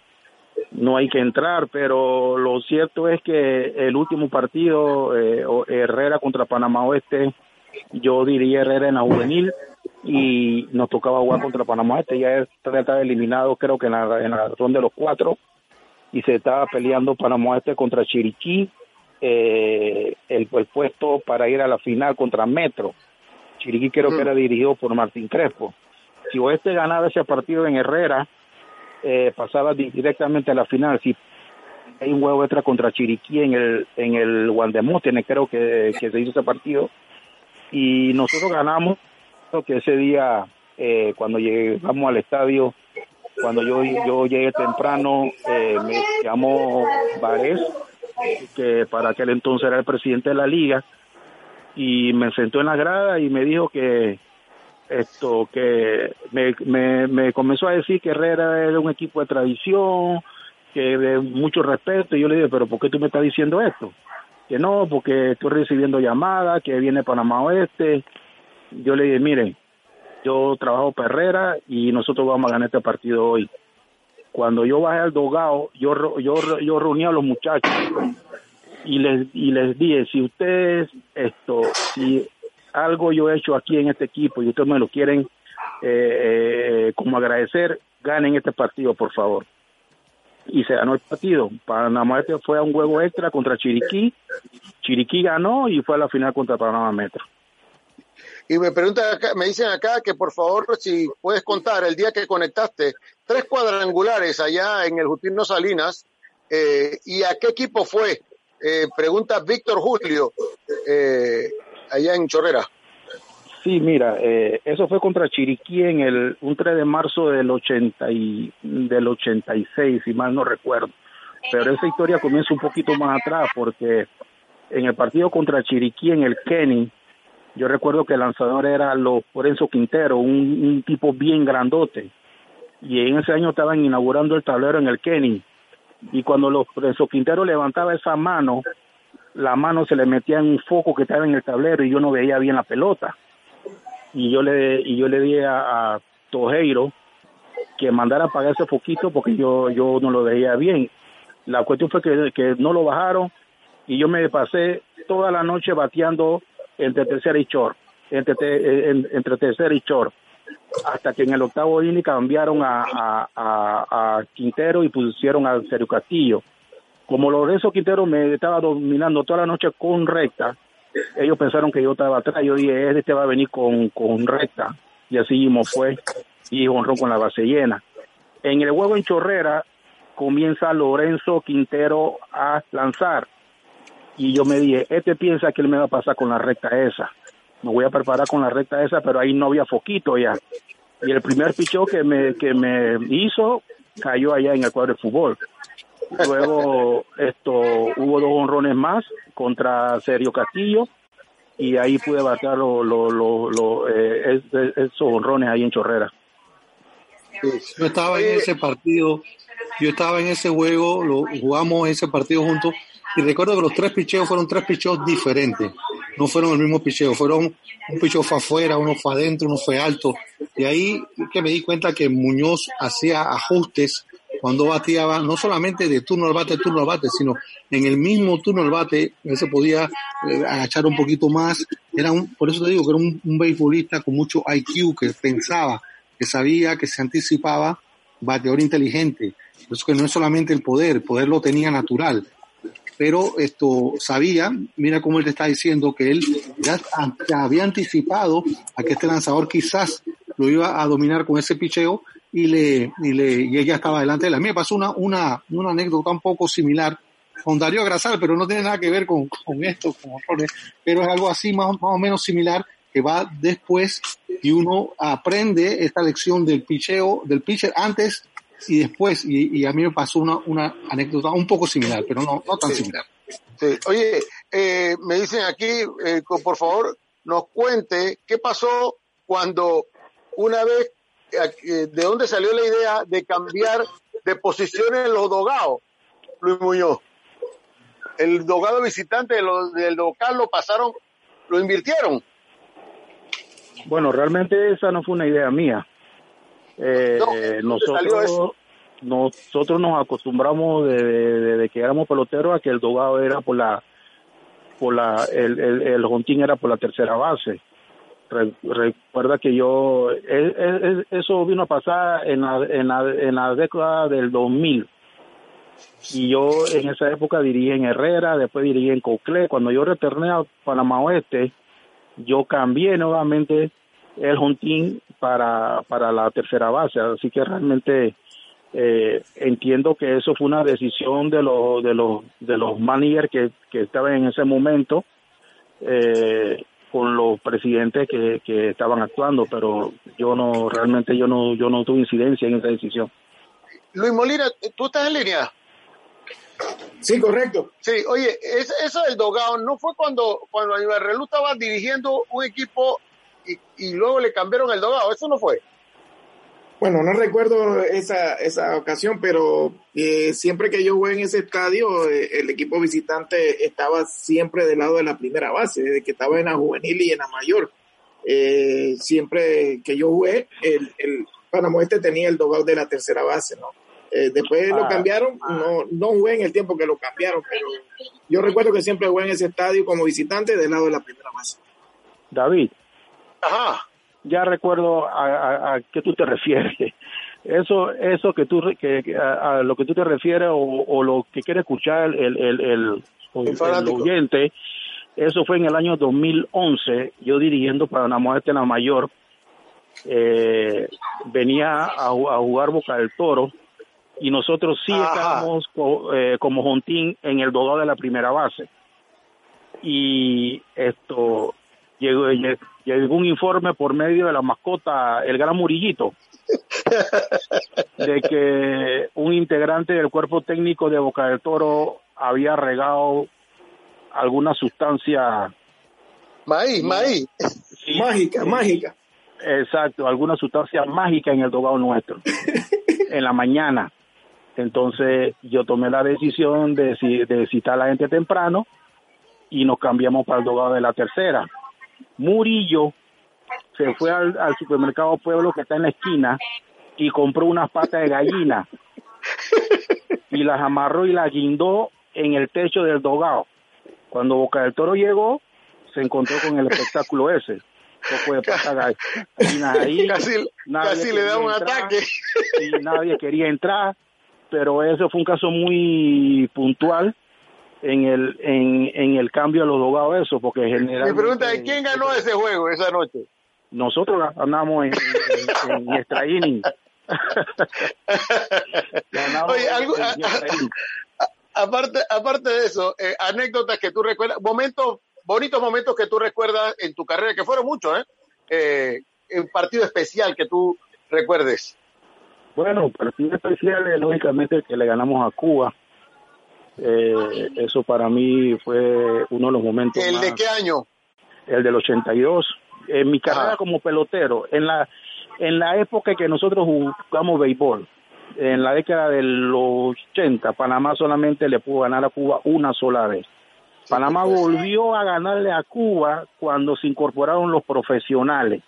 no hay que entrar, pero lo cierto es que el último partido, eh, Herrera contra Panamá Oeste, yo diría Herrera en la juvenil y nos tocaba jugar contra Panamá Oeste, ya estaba eliminado creo que en la, en la ronda de los cuatro y se estaba peleando Panamá Oeste contra Chiriquí, eh, el, puesto para ir a la final contra Metro. Chiriquí creo que era dirigido por Martín Crespo. Si Oeste ganaba ese partido en Herrera, eh, pasaba directamente a la final. Si hay un juego extra contra Chiriquí en el en el Guandemóstenes, creo que, que se hizo ese partido. Y nosotros ganamos, que ese día, eh, cuando llegamos al estadio, cuando yo, yo llegué temprano, eh, me llamó Varés, que para aquel entonces era el presidente de la liga, y me sentó en la grada y me dijo que esto que me, me, me comenzó a decir que Herrera era un equipo de tradición, que de mucho respeto, y yo le dije, pero ¿por qué tú me estás diciendo esto? Que no, porque estoy recibiendo llamadas, que viene Panamá Oeste. Yo le dije, miren, yo trabajo para Herrera y nosotros vamos a ganar este partido hoy. Cuando yo bajé al dogado, yo, yo, yo reuní a los muchachos y les, y les dije, si ustedes, esto, si algo yo he hecho aquí en este equipo y ustedes me lo quieren eh, eh, como agradecer, ganen este partido, por favor. Y se ganó el partido. Panamá este fue a un juego extra contra Chiriquí. Chiriquí ganó y fue a la final contra Panamá Metro. Y me preguntan acá, me dicen acá que por favor si puedes contar el día que conectaste tres cuadrangulares allá en el Justino Salinas eh, y a qué equipo fue. pregunta Víctor Julio. Eh, allá en Chorrera. Sí, mira, eh, eso fue contra Chiriquí en el un 3 de marzo del 80 y, del 86, si mal no recuerdo. Pero esa historia comienza un poquito más atrás porque en el partido contra Chiriquí en el Kenny, yo recuerdo que el lanzador era los Lorenzo Quintero, un, tipo bien grandote. Y en ese año estaban inaugurando el tablero en el Kenny. Y cuando Lorenzo Quintero levantaba esa mano, la mano se le metía en un foco que estaba en el tablero y yo no veía bien la pelota. Y yo le, y yo le dije a, Tojeiro que mandara a apagar ese foquito porque yo, yo no lo veía bien. La cuestión fue que, que no lo bajaron y yo me pasé toda la noche bateando entre tercera y short, entre, entre tercera y short, hasta que en el octavo inning cambiaron a, a, a, Quintero y pusieron a Sergio Castillo como Lorenzo Quintero me estaba dominando toda la noche con recta, ellos pensaron que yo estaba atrás. Yo dije, este va a venir con, con recta. Y así mismo fue. Y honró con la base llena. En el juego en Chorrera comienza Lorenzo Quintero a lanzar. Y yo me dije, este piensa que él me va a pasar con la recta esa. Me voy a preparar con la recta esa, pero ahí no había foquito ya. Y el primer pichó que me, que me hizo cayó allá en el cuadro de fútbol. Luego esto hubo dos honrones más contra Sergio Castillo y ahí pude batear lo, eh, esos honrones ahí en Chorrera. Yo estaba en ese partido, yo estaba en ese juego, lo jugamos ese partido juntos y recuerdo que los tres picheos fueron tres picheos diferentes, no fueron el mismo picheo, fueron un picheo fue afuera, uno fue adentro, uno fue alto. Y ahí que me di cuenta que Muñoz hacía ajustes cuando bateaba, no solamente de turno al bate, turno al bate, sino en el mismo turno al bate, él se podía eh, agachar un poquito más. Era un, por eso te digo que era un, un con mucho IQ, que pensaba, que sabía, que se anticipaba, bateador inteligente. Eso que no es solamente el poder, el poder lo tenía natural. Pero esto sabía, mira cómo él te está diciendo que él ya había anticipado a que este lanzador quizás lo iba a dominar con ese picheo y le, y le, y ella estaba delante de la A mí me pasó una, una, una anécdota un poco similar con Darío Grasal, pero no tiene nada que ver con, con esto, con pero es algo así más, más o menos similar que va después y uno aprende esta lección del picheo, del pitcher antes y después, y, y a mí me pasó una, una anécdota un poco similar, pero no, no tan similar. Oye, eh, me dicen aquí, eh, por favor, nos cuente qué pasó cuando una vez de dónde salió la idea de cambiar de posición en los dogados, Luis Muñoz. el dogado visitante del local lo pasaron, lo invirtieron. Bueno, realmente esa no fue una idea mía. Eh, nosotros, nosotros nos acostumbramos desde de, que éramos peloteros a que el dogado era por la, por la, el, el, el jontín era por la tercera base. Recuerda que yo, eso vino a pasar en la, en la, en la década del 2000 y yo en esa época dirigí en Herrera, después dirigí en Coclé. Cuando yo retorné a Panamá Oeste, yo cambié nuevamente el Juntín para, para la tercera base. Así que realmente eh, entiendo que eso fue una decisión de los, de los, de los managers que, que estaban en ese momento. Eh, con los presidentes que, que estaban actuando, pero yo no, realmente yo no, yo no tuve incidencia en esa decisión. Luis Molina, ¿tú estás en línea? Sí, correcto. Sí, oye, eso del dogado no fue cuando, cuando Aníbal Relú estaba dirigiendo un equipo y, luego le cambiaron el dogado, eso no fue. Bueno, no recuerdo esa, esa ocasión, pero eh, siempre que yo jugué en ese estadio, eh, el equipo visitante estaba siempre del lado de la primera base, desde que estaba en la juvenil y en la mayor. Eh, siempre que yo jugué, el, el Panamá Este tenía el dogado de la tercera base, ¿no? Eh, después lo ah. cambiaron, no, no jugué en el tiempo que lo cambiaron, pero yo recuerdo que siempre jugué en ese estadio como visitante del lado de la primera base. David. Ajá. Ya recuerdo a, a, qué tú te refieres. Eso, eso que tú, que, a, lo que tú te refieres o, lo que quiere escuchar el, el, el, oyente, eso fue en el año 2011, yo dirigiendo para una muerte la mayor, eh, venía a, a jugar Boca del Toro y nosotros sí estábamos eh, como Jontín en el dogado de la primera base. Y esto llegó, llegó un informe por medio de la mascota, el gran Murillito, de que un integrante del cuerpo técnico de Boca del Toro había regado alguna sustancia. Maíz, maíz. mágica, mágica. Exacto, alguna sustancia mágica en el dogado nuestro. (laughs) en la mañana. Entonces yo tomé la decisión de, de citar a la gente temprano y nos cambiamos para el dogado de la tercera. Murillo se fue al, supermercado Pueblo que está en la esquina y compró unas patas de gallina (laughs) y las amarró y las guindó en el techo del dogado. Cuando Boca del Toro llegó, se encontró con el espectáculo ese. Poco de Ahí, casi, (laughs) casi le da un ataque. Y nadie quería entrar pero eso fue un caso muy puntual en el en, en el cambio de los abogados eso porque generalmente mi pregunta es quién ganó ese juego esa noche nosotros ganamos en, en, extra inning. (laughs) Oye, algo, aparte aparte de eso eh, anécdotas que tú recuerdas momentos bonitos momentos que tú recuerdas en tu carrera que fueron muchos eh, eh en partido especial que tú recuerdes. Bueno, partido especial es lógicamente que le ganamos a Cuba. Eh, eso para mí fue uno de los momentos. ¿El de qué año? El del 82. En mi carrera como pelotero, en la en la época que nosotros jugamos béisbol, en la década de los 80, Panamá solamente le pudo ganar a Cuba una sola vez. Panamá volvió a ganarle a Cuba cuando se incorporaron los profesionales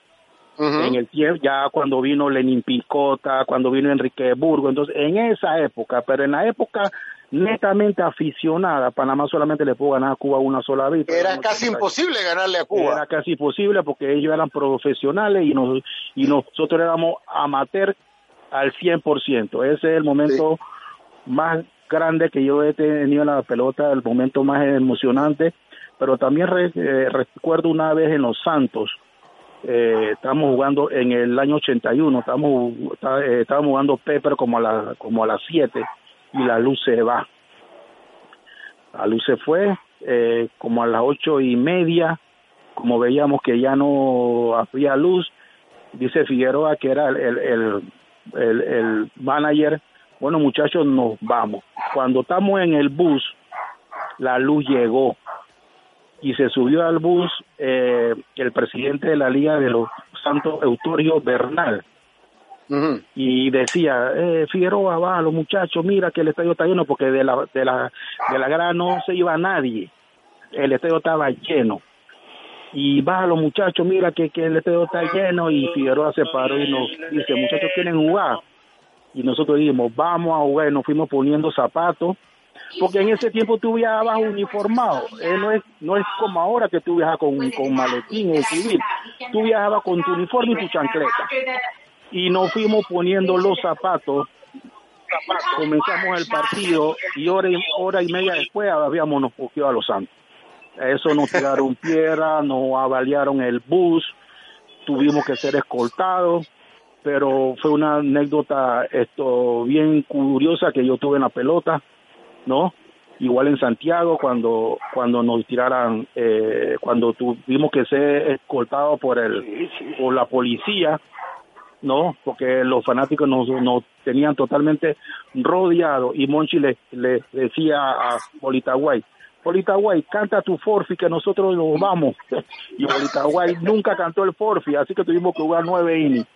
en el tiempo, ya cuando vino Lenin Picota, cuando vino Enrique Burgo, entonces en esa época, pero en la época netamente aficionada, Panamá solamente le pudo ganar a Cuba una sola vez. Era casi imposible ganarle a Cuba. Era casi imposible porque ellos eran profesionales y, nos, y nosotros éramos amateur al 100%. Ese es el momento más grande que yo he tenido en la pelota, el momento más emocionante, pero también eh, recuerdo una vez en Los Santos, eh, estábamos jugando en el año 81, estábamos, eh, estábamos jugando Pepper como a, la, como a las 7 y la luz se va. La luz se fue eh, como a las ocho y media, como veíamos que ya no había luz, dice Figueroa que era el, el, el, el manager, bueno muchachos nos vamos. Cuando estamos en el bus, la luz llegó y se subió al bus eh, el presidente de la Liga de los Santos, Eutorio Bernal. Y decía, eh, Figueroa, va, los muchachos, mira que el estadio está lleno, porque de la, de la, de la grada no se iba nadie, el estadio estaba lleno. Y baja los muchachos, mira que, que el estadio está lleno, y Figueroa se paró y nos dice, muchachos quieren jugar. Y nosotros dijimos, vamos a jugar, y nos fuimos poniendo zapatos, porque en ese tiempo tú viajabas uniformado, eh, no, es, no es como ahora que tú viajas con, con maletín o civil, tú viajabas con tu uniforme y tu chancleta y nos fuimos poniendo los zapatos. Comenzamos el partido y hora y, hora y media después habíamos nos cogió a los Santos. Eso nos tiraron (laughs) piedra, nos avaliaron el bus, tuvimos que ser escoltados, pero fue una anécdota esto bien curiosa que yo tuve en la pelota, ¿no? Igual en Santiago cuando cuando nos tiraran, eh, cuando tuvimos que ser escoltados por el por la policía, no, porque los fanáticos nos, nos tenían totalmente rodeados y Monchi le, le decía a Bolitaguay, Bolitaguay, canta tu forfi que nosotros nos vamos. (laughs) Y Bolitaguay nunca cantó el forfi, así que tuvimos que jugar nueve innings.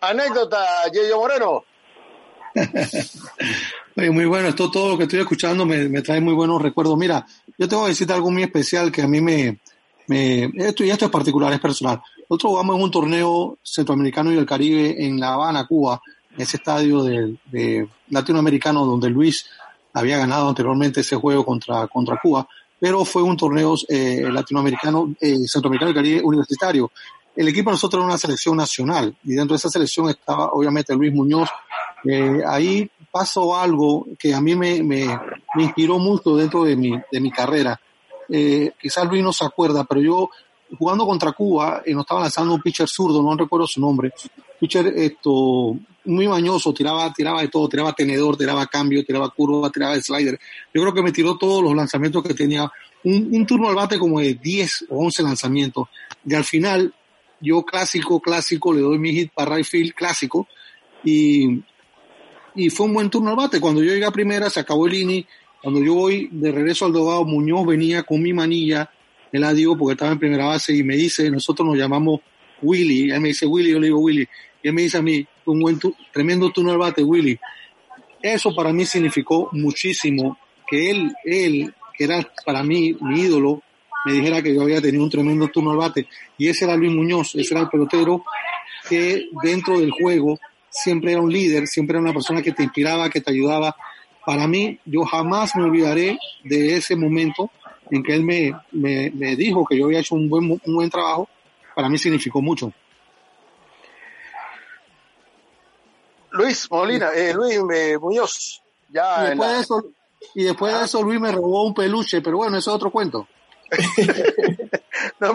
Anécdota, Yeyo Moreno. (laughs) muy bueno, esto todo lo que estoy escuchando me, me, trae muy buenos recuerdos. Mira, yo tengo que decirte algo muy especial que a mí me, me esto y esto es particular, es personal. Nosotros jugamos en un torneo centroamericano y del Caribe en La Habana, Cuba, en ese estadio de, latinoamericano donde Luis había ganado anteriormente ese juego contra, contra Cuba, pero fue un torneo eh, latinoamericano, eh, centroamericano y Caribe universitario. El equipo de nosotros era una selección nacional y dentro de esa selección estaba obviamente Luis Muñoz. Eh, ahí pasó algo que a mí me, inspiró mucho dentro de mi, de mi carrera. Eh, quizás Luis no se acuerda, pero yo jugando contra Cuba, y nos estaba lanzando un pitcher zurdo, no recuerdo su nombre, pitcher esto, muy mañoso, tiraba, tiraba de todo, tiraba tenedor, tiraba cambio, tiraba curva, tiraba slider. Yo creo que me tiró todos los lanzamientos que tenía, un, turno al bate como de 10 o 11 lanzamientos. Y al final, yo clásico, clásico, le doy mi hit para right field clásico, y, y fue un buen turno al bate. Cuando yo llegué a primera, se acabó el inning, cuando yo voy de regreso al dogado, Muñoz venía con mi manilla, él la digo porque estaba en primera base y me dice, nosotros nos llamamos Willy, él me dice Willy, yo le digo Willy, y él me dice a mí, un buen tremendo turno al bate, Willy. Eso para mí significó muchísimo que él, él, que era para mí mi ídolo, me dijera que yo había tenido un tremendo turno al bate. Y ese era Luis Muñoz, ese era el pelotero que dentro del juego siempre era un líder, siempre era una persona que te inspiraba, que te ayudaba. Para mí, yo jamás me olvidaré de ese momento en que él me, me, me, dijo que yo había hecho un buen, un buen trabajo, para mí significó mucho. Luis Molina, eh, Luis eh, Muñoz, ya. Y después, de eso, y después de eso Luis me robó un peluche, pero bueno, eso es otro cuento. (laughs) no,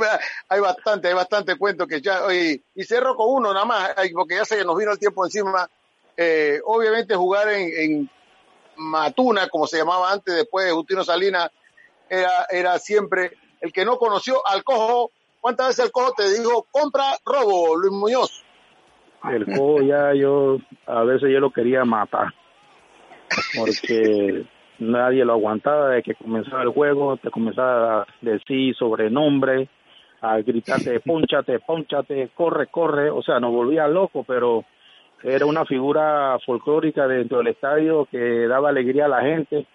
hay bastante, hay bastante cuento que ya, y, y cerro con uno nada más, porque ya sé que nos vino el tiempo encima. Eh, obviamente jugar en, en, Matuna, como se llamaba antes, después de Justino Salinas, era, era siempre el que no conoció al cojo. ¿Cuántas veces el cojo te dijo, compra robo, Luis Muñoz? El cojo ya yo, a veces yo lo quería matar, porque nadie lo aguantaba de que comenzaba el juego, te comenzaba a decir sobrenombre, a gritarte, ponchate, ponchate, corre, corre, o sea, nos volvía loco, pero era una figura folclórica dentro del estadio que daba alegría a la gente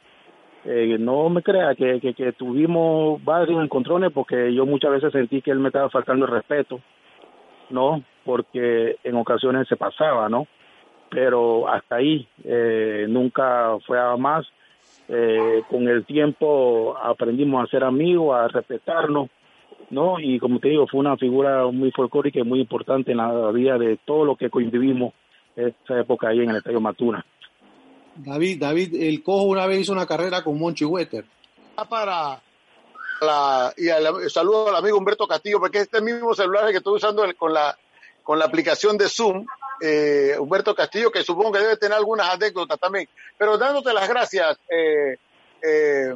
eh, no me crea que, que, tuvimos varios encontrones porque yo muchas veces sentí que él me estaba faltando el respeto, ¿no? Porque en ocasiones se pasaba, ¿no? Pero hasta ahí, eh, nunca fue a más. Eh, con el tiempo aprendimos a ser amigos, a respetarnos, ¿no? Y como te digo, fue una figura muy folclórica y muy importante en la vida de todo lo que coinvivimos esa época ahí en el Estadio Matuna. David, David, el cojo una vez hizo una carrera con Monchi Wetter. Para la, y al, saludo al amigo Humberto Castillo, porque este mismo celular que estoy usando con la, con la aplicación de Zoom, eh, Humberto Castillo, que supongo que debe tener algunas anécdotas también. Pero dándote las gracias, eh, eh,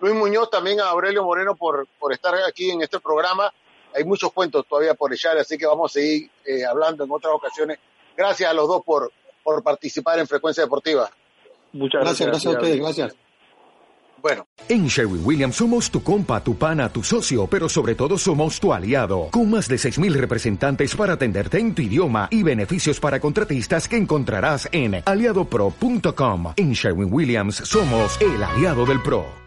Luis Muñoz, también a Aurelio Moreno por, por estar aquí en este programa. Hay muchos cuentos todavía por echar, así que vamos a seguir hablando en otras ocasiones. Gracias a los dos por, por participar en Frecuencia Deportiva. Muchas gracias. Gracias, a ustedes, gracias. Bueno. En Sherwin Williams somos tu compa, tu pana, tu socio, pero sobre todo somos tu aliado, con más de 6.000 representantes para atenderte en tu idioma y beneficios para contratistas que encontrarás en aliadopro.com. En Sherwin Williams somos el aliado del PRO.